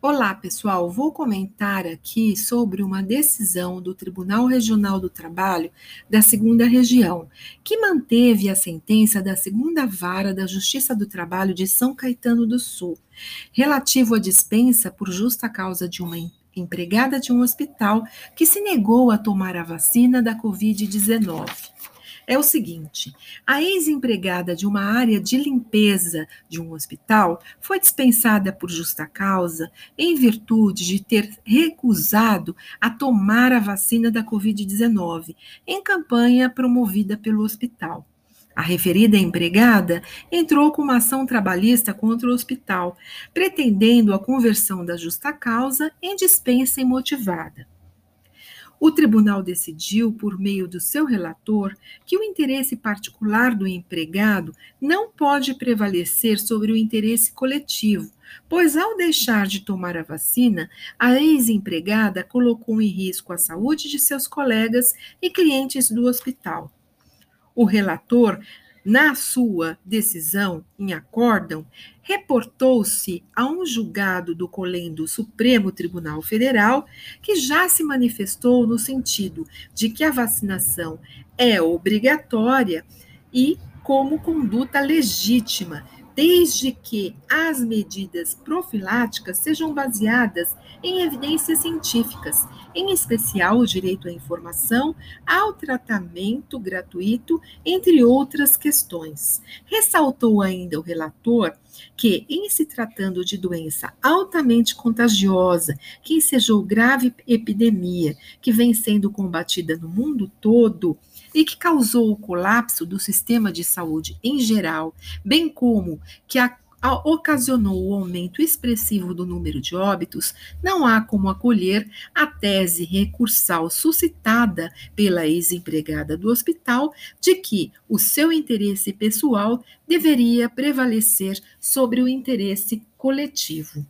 Olá, pessoal. Vou comentar aqui sobre uma decisão do Tribunal Regional do Trabalho da Segunda Região, que manteve a sentença da Segunda Vara da Justiça do Trabalho de São Caetano do Sul, relativo à dispensa por justa causa de uma empregada de um hospital que se negou a tomar a vacina da Covid-19 é o seguinte: a ex-empregada de uma área de limpeza de um hospital foi dispensada por justa causa em virtude de ter recusado a tomar a vacina da Covid-19 em campanha promovida pelo hospital. A referida empregada entrou com uma ação trabalhista contra o hospital, pretendendo a conversão da justa causa em dispensa imotivada. O tribunal decidiu, por meio do seu relator, que o interesse particular do empregado não pode prevalecer sobre o interesse coletivo, pois, ao deixar de tomar a vacina, a ex-empregada colocou em risco a saúde de seus colegas e clientes do hospital. O relator na sua decisão em acórdão, reportou-se a um julgado do Colém do Supremo Tribunal Federal que já se manifestou no sentido de que a vacinação é obrigatória e como conduta legítima desde que as medidas profiláticas sejam baseadas em evidências científicas, em especial o direito à informação, ao tratamento gratuito, entre outras questões. Ressaltou ainda o relator que, em se tratando de doença altamente contagiosa, que ensejou grave epidemia que vem sendo combatida no mundo todo, e que causou o colapso do sistema de saúde em geral, bem como que a ocasionou o aumento expressivo do número de óbitos, não há como acolher a tese recursal suscitada pela ex-empregada do hospital de que o seu interesse pessoal deveria prevalecer sobre o interesse coletivo.